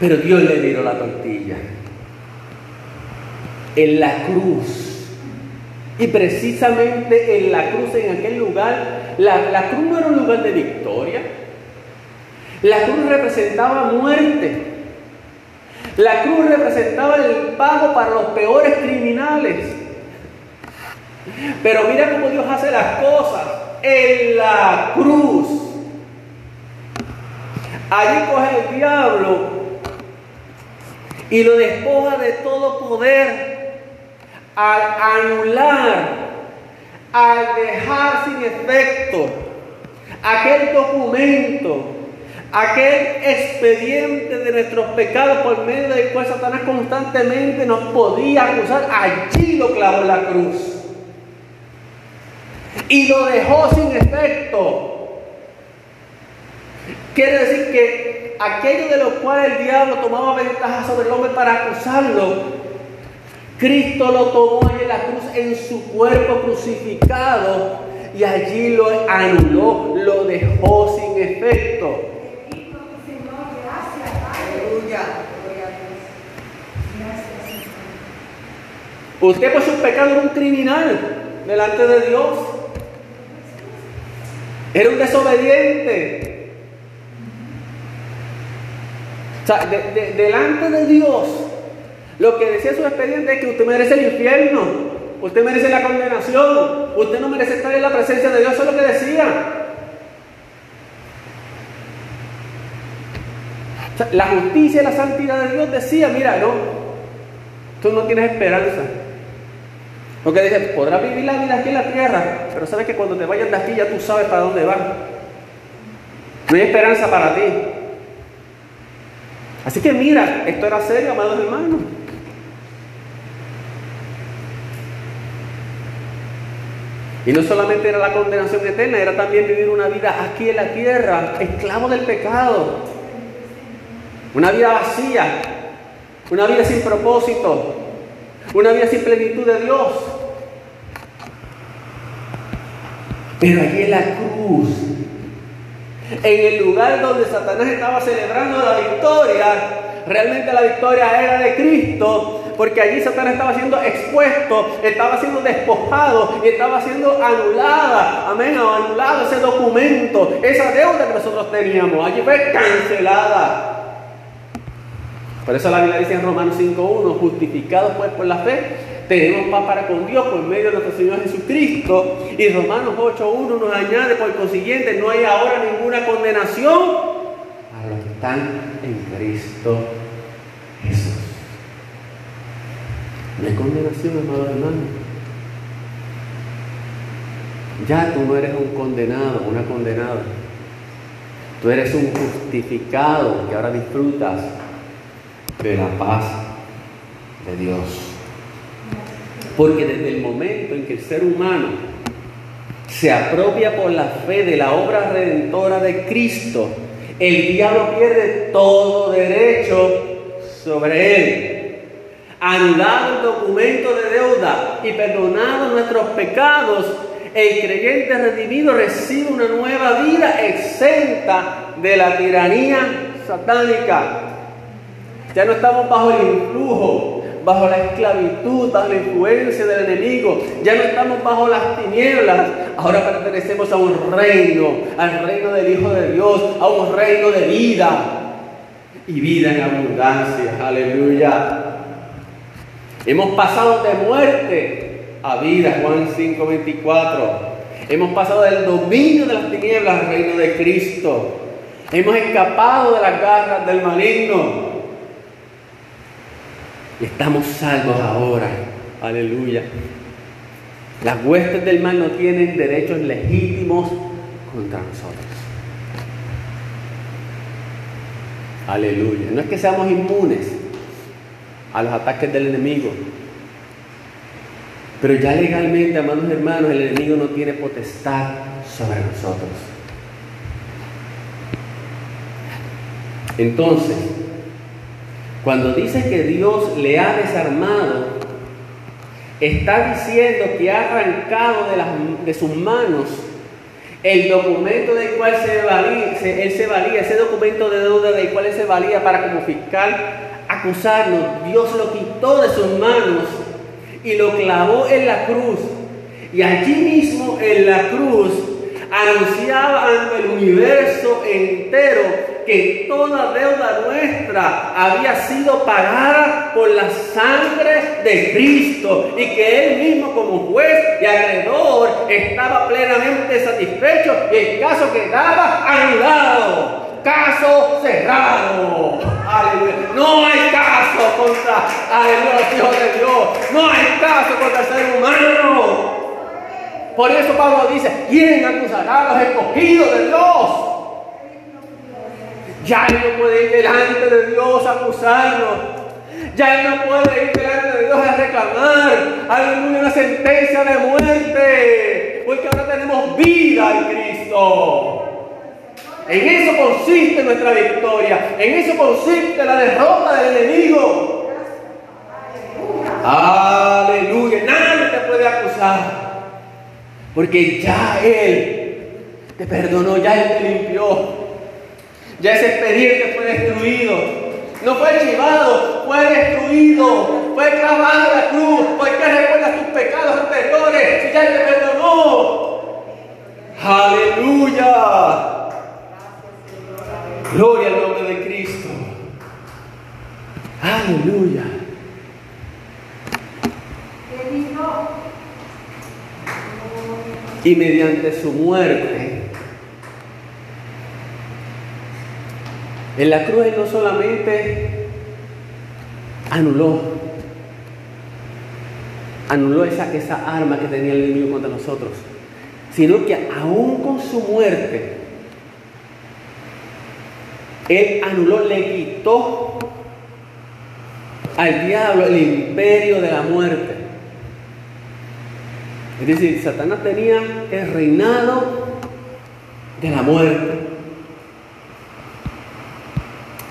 Pero Dios le dio la tortilla en la cruz. Y precisamente en la cruz, en aquel lugar, la, cruz no era un lugar de victoria. La cruz representaba muerte. La cruz representaba el pago para los peores criminales. Pero mira cómo Dios hace las cosas. En la cruz. Allí coge el diablo y lo despoja de todo poder al anular, al dejar sin efecto aquel documento, aquel expediente de nuestros pecados por medio del cual Satanás constantemente nos podía acusar, allí lo clavó la cruz. Y lo dejó sin efecto. Quiere decir que aquello de lo cual el diablo tomaba ventaja sobre el hombre para acusarlo, Cristo lo tomó en la cruz en su cuerpo crucificado y allí lo anuló, lo dejó sin efecto. Usted por su pecado era un criminal delante de Dios. Era un desobediente. O sea, delante de Dios lo que decía su expediente es que usted merece el infierno, usted merece la condenación, usted no merece estar en la presencia de Dios, eso es lo que decía. la justicia y la santidad de Dios decía, mira, no, tú no tienes esperanza. Porque dice, podrás vivir la vida aquí en la tierra, pero sabes que cuando te vayas de aquí ya tú sabes para dónde vas. No hay esperanza para ti. Así que mira, esto era serio, amados hermanos. Y no solamente era la condenación eterna, era también vivir una vida aquí en la tierra, esclavo del pecado. Una vida vacía, una vida sin propósito, una vida sin plenitud de Dios. Pero allí en la cruz, en el lugar donde Satanás estaba celebrando la victoria, Realmente la victoria era de Cristo, porque allí Satanás estaba siendo expuesto, estaba siendo despojado y estaba siendo anulada, amén, anulado ese documento, esa deuda que nosotros teníamos, allí fue cancelada. Por eso la Biblia dice en Romanos 5.1, justificados pues por la fe, tenemos paz para con Dios por medio de nuestro Señor Jesucristo. Y Romanos 8.1 nos añade, por consiguiente, no hay ahora ninguna condenación a los que están en Cristo Jesús. No hay condenación, amado hermano. Ya tú no eres un condenado, una condenada. Tú eres un justificado que ahora disfrutas de la paz de Dios. Porque desde el momento en que el ser humano se apropia por la fe de la obra redentora de Cristo, el diablo pierde todo derecho sobre él. Anulado el documento de deuda y perdonado nuestros pecados, el creyente redimido recibe una nueva vida exenta de la tiranía satánica. Ya no estamos bajo el influjo, bajo la esclavitud, bajo la influencia del enemigo. Ya no estamos bajo las tinieblas. Ahora pertenecemos a un reino, al reino del Hijo de Dios, a un reino de vida y vida en abundancia. Aleluya. Hemos pasado de muerte a vida, Juan 5:24. Hemos pasado del dominio de las tinieblas al reino de Cristo. Hemos escapado de las garras del maligno. Estamos salvos ahora. Aleluya. Las huestes del mal no tienen derechos legítimos contra nosotros. Aleluya. No es que seamos inmunes a los ataques del enemigo. Pero ya legalmente, amados hermanos, el enemigo no tiene potestad sobre nosotros. Entonces, cuando dice que Dios le ha desarmado, está diciendo que ha arrancado de, las, de sus manos el documento del cual se valía, él se valía, ese documento de deuda del cual él se valía para como fiscal acusarnos. Dios lo quitó de sus manos y lo clavó en la cruz. Y allí mismo en la cruz anunciaba ante el universo entero que toda deuda nuestra había sido pagada por la sangre de Cristo y que Él mismo como juez y acreedor estaba plenamente satisfecho y el caso quedaba anulado. Caso cerrado. Aleluya. No hay caso contra aleluya, hijos de Dios. No hay caso contra el ser humano. Por eso Pablo dice, ¿quién acusará a los escogidos de Dios? Ya él no puede ir delante de Dios a acusarnos. Ya él no puede ir delante de Dios a reclamar, aleluya, una sentencia de muerte. Porque ahora tenemos vida en Cristo. En eso consiste nuestra victoria. En eso consiste la derrota del enemigo. Aleluya. Nadie te puede acusar. Porque ya Él te perdonó, ya Él te limpió. Ya ese expediente fue destruido. No fue archivado, fue destruido. Fue clavado la cruz. ¿Por qué recuerdas tus pecados anteriores si ya te perdonó? Aleluya. Gloria al nombre de Cristo. Aleluya. Y mediante su muerte, en la cruz no solamente anuló, anuló esa, esa arma que tenía el enemigo contra nosotros, sino que aún con su muerte, Él anuló, le quitó al diablo el imperio de la muerte. Es decir, Satanás tenía el reinado de la muerte.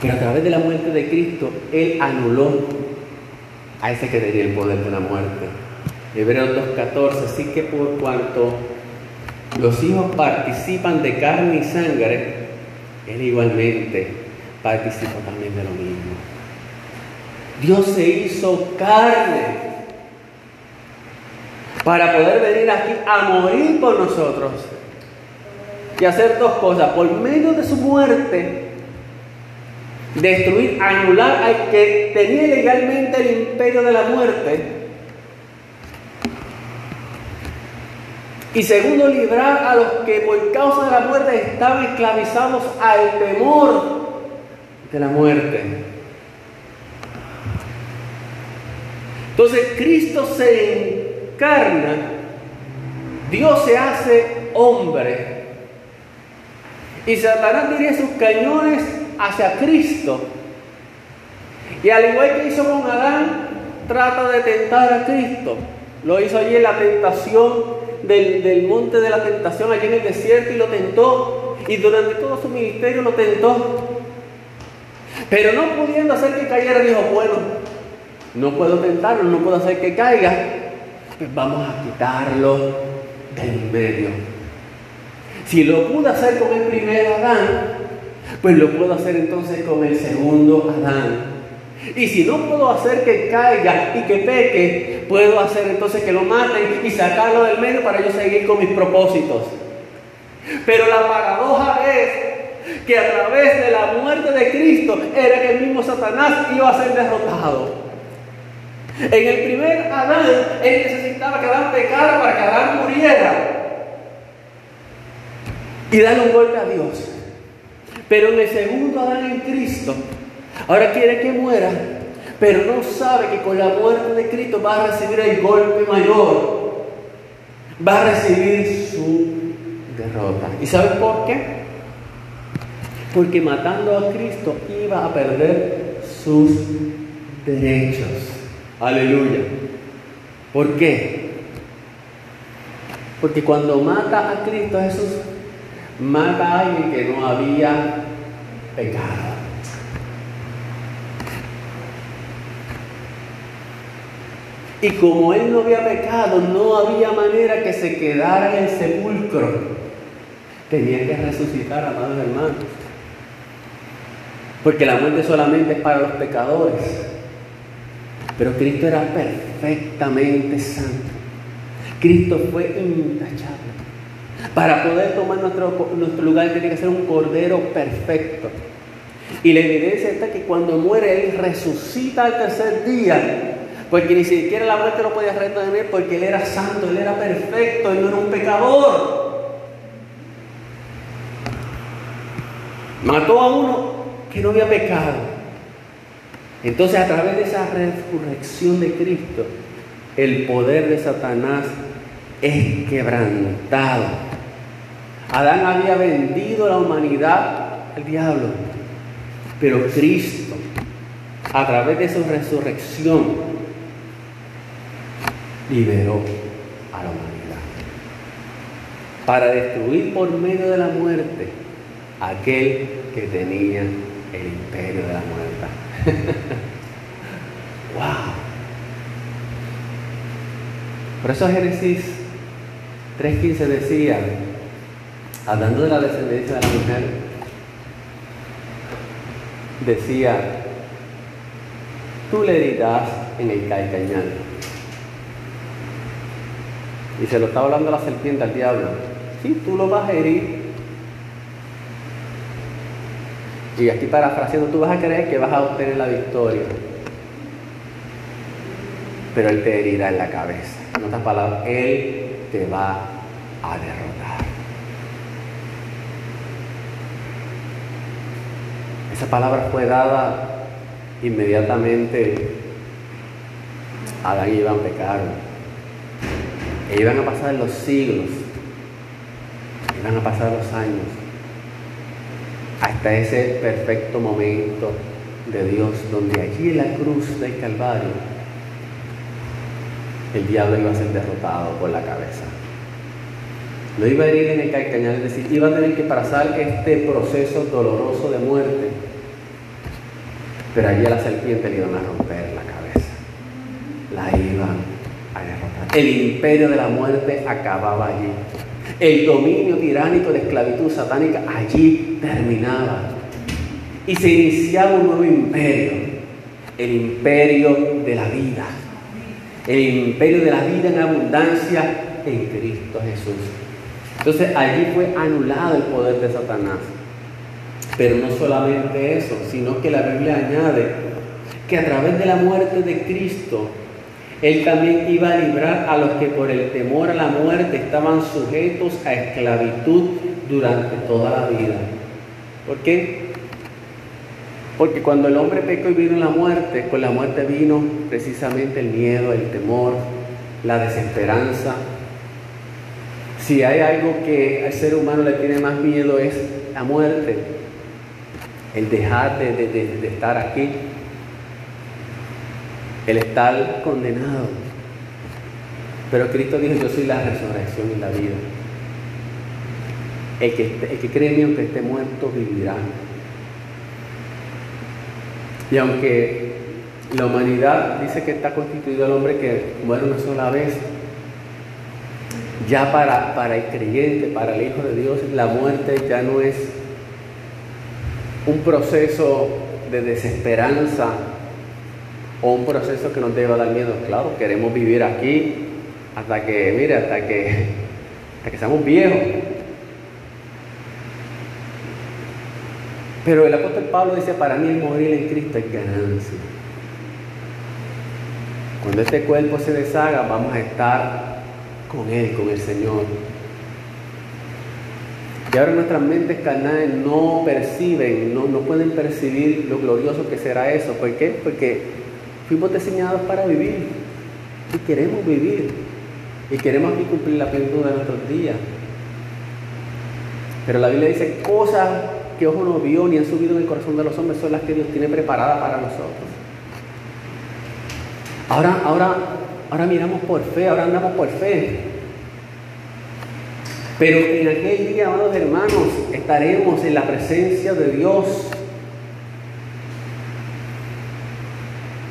Pero a través de la muerte de Cristo, Él anuló a ese que tenía el poder de la muerte. Hebreos 2.14, así que por cuanto los hijos participan de carne y sangre, Él igualmente participa también de lo mismo. Dios se hizo carne para poder venir aquí a morir por nosotros y hacer dos cosas. Por medio de su muerte, destruir, anular al que tenía legalmente el imperio de la muerte. Y segundo, librar a los que por causa de la muerte estaban esclavizados al temor de la muerte. Entonces Cristo se encarna, Dios se hace hombre. Y Satanás dirige sus cañones hacia Cristo. Y al igual que hizo con Adán, trata de tentar a Cristo. Lo hizo allí en la tentación del, del, monte de la tentación, allí en el desierto, y lo tentó. Y durante todo su ministerio lo tentó. Pero no pudiendo hacer que cayera, dijo, bueno, no puedo tentarlo, no puedo hacer que caiga. Pues vamos a quitarlo del medio. Si lo pude hacer con el primer Adán, pues lo puedo hacer entonces con el segundo Adán. Y si no puedo hacer que caiga y que peque, puedo hacer entonces que lo maten y sacarlo del medio para yo seguir con mis propósitos. Pero la paradoja es que a través de la muerte de Cristo era que el mismo Satanás iba a ser derrotado. En el primer Adán, él necesitaba que Adán pecara para que Adán muriera y darle un golpe a Dios. Pero en el segundo Adán en Cristo, ahora quiere que muera, pero no sabe que con la muerte de Cristo va a recibir el golpe mayor. Va a recibir su derrota. ¿Y sabe por qué? Porque matando a Cristo iba a perder sus derechos. Aleluya. ¿Por qué? Porque cuando mata a Cristo Jesús, mata a alguien que no había pecado. Y como él no había pecado, no había manera que se quedara en el sepulcro. Tenía que resucitar, amados hermanos. Porque la muerte solamente es para los pecadores. Pero Cristo era perfectamente santo. Cristo fue intachable. Para poder tomar nuestro, nuestro lugar tiene que ser un cordero perfecto. Y la evidencia está que cuando muere Él resucita al tercer día. Porque ni siquiera la muerte lo podía retener porque Él era santo, Él era perfecto, Él no era un pecador. Mató a uno que no había pecado. Entonces a través de esa resurrección de Cristo, el poder de Satanás es quebrantado. Adán había vendido la humanidad al diablo, pero Cristo, a través de su resurrección, liberó a la humanidad para destruir por medio de la muerte aquel que tenía el imperio de la muerte. ¡Wow! Por eso Génesis 3.15 decía, hablando de la descendencia de la mujer, decía, tú le herirás en el calcañal. Y se lo estaba hablando la serpiente al diablo. Sí, tú lo vas a herir. Y aquí parafraseando, tú vas a creer que vas a obtener la victoria. Pero Él te herirá en la cabeza. En otras palabras, Él te va a derrotar. Esa palabra fue dada inmediatamente Adán y Iván pecaron. E iban a pasar los siglos, iban a pasar los años, hasta ese perfecto momento de Dios, donde allí en la cruz del Calvario, el diablo iba a ser derrotado por la cabeza. No iba a herir en el calcañal, es decir, iba a tener que pasar este proceso doloroso de muerte, pero allí a la serpiente le iban a romper la cabeza, la iban a derrotar. El imperio de la muerte acababa allí. El dominio tiránico de esclavitud satánica allí terminaba. Y se iniciaba un nuevo imperio. el imperio de la vida. El imperio de la vida en abundancia en Cristo Jesús. Entonces allí fue anulado el poder de Satanás. Pero no solamente eso, sino que la Biblia añade que a través de la muerte de Cristo, Él también iba a librar a los que por el temor a la muerte estaban sujetos a esclavitud durante toda la vida. ¿Por qué? Porque cuando el hombre pecó y vino la muerte, con la muerte vino precisamente el miedo, el temor, la desesperanza. Si hay algo que al ser humano le tiene más miedo es la muerte, el dejar de, estar aquí, el estar condenado. Pero Cristo dijo, yo soy la resurrección y la vida. El que, el que cree en mí, aunque esté muerto, vivirá. Y aunque la humanidad dice que está constituido el hombre que muere una sola vez, ya para, para el creyente, para el Hijo de Dios, la muerte ya no es un proceso de desesperanza o un proceso que nos deba dar miedo. Claro, queremos vivir aquí hasta que, mire, hasta que, hasta que seamos viejos. Pero el apóstol Pablo dice, para mí el morir en Cristo es ganancia. Cuando este cuerpo se deshaga, vamos a estar con Él, con el Señor. Y ahora nuestras mentes carnales no perciben, no, no pueden percibir lo glorioso que será eso. ¿Por qué? Porque fuimos diseñados para vivir y queremos vivir y queremos aquí cumplir la plenitud de nuestros días. Pero la Biblia dice cosas que ojo no vio ni han subido en el corazón de los hombres son las que Dios tiene preparadas para nosotros. Ahora, ahora, ahora miramos por fe, ahora andamos por fe. Pero en aquel día, amados hermanos, estaremos en la presencia de Dios.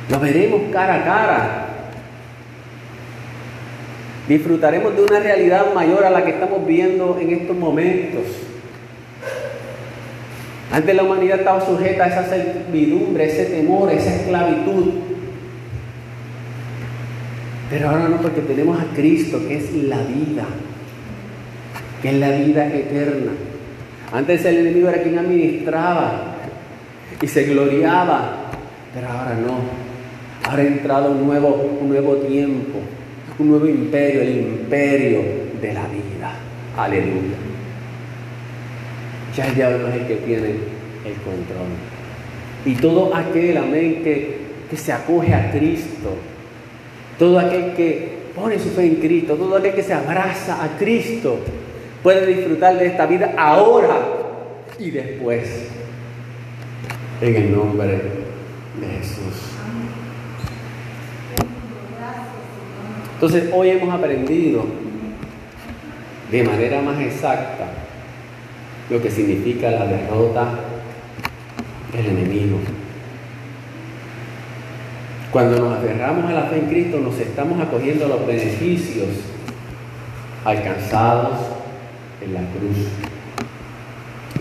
Lo veremos cara a cara. Disfrutaremos de una realidad mayor a la que estamos viendo en estos momentos. Antes la humanidad estaba sujeta a esa servidumbre, ese temor, esa esclavitud. Pero ahora no, porque tenemos a Cristo, que es la vida, que es la vida eterna. Antes el enemigo era quien administraba y se gloriaba, pero ahora no. Ahora ha entrado un nuevo, un nuevo tiempo, un nuevo imperio, el imperio de la vida. Aleluya. Ya el diablo es el que tiene el control. Y todo aquel, amén, que se acoge a Cristo, todo aquel que pone su fe en Cristo, todo aquel que se abraza a Cristo, puede disfrutar de esta vida ahora y después. En el nombre de Jesús. Entonces hoy hemos aprendido de manera más exacta lo que significa la derrota del enemigo. Cuando nos aferramos a la fe en Cristo, nos estamos acogiendo a los beneficios alcanzados en la cruz.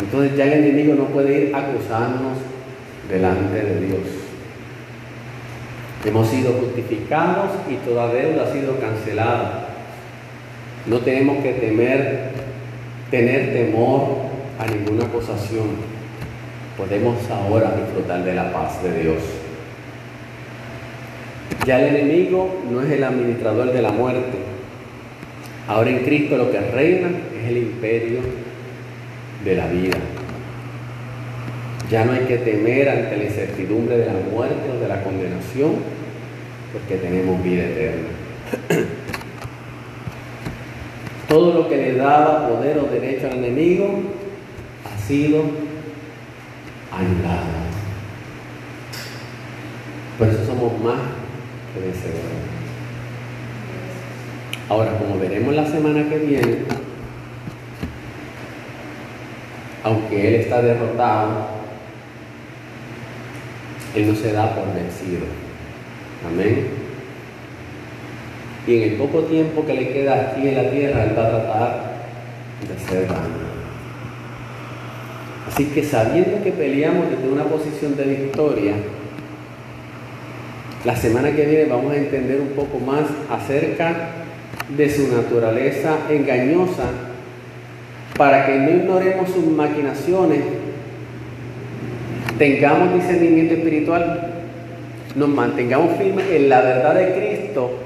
Entonces ya el enemigo no puede ir a acusarnos delante de Dios. Hemos sido justificados y toda deuda ha sido cancelada. No tenemos que temer, tener temor a ninguna acusación, podemos ahora disfrutar de la paz de Dios. Ya el enemigo no es el administrador de la muerte. Ahora en Cristo lo que reina es el imperio de la vida. Ya no hay que temer ante la incertidumbre de la muerte o de la condenación, porque tenemos vida eterna. Todo lo que le daba poder o derecho al enemigo sido anulada. Por eso somos más que vencedores. Ahora, como veremos la semana que viene, aunque Él está derrotado, Él no se da por vencido. Amén. Y en el poco tiempo que le queda aquí en la tierra, Él va a tratar de ser daño. Así que sabiendo que peleamos desde una posición de victoria, La semana que viene vamos a entender un poco más acerca de su naturaleza engañosa para que no ignoremos sus maquinaciones, tengamos discernimiento espiritual, nos mantengamos firmes en la verdad de Cristo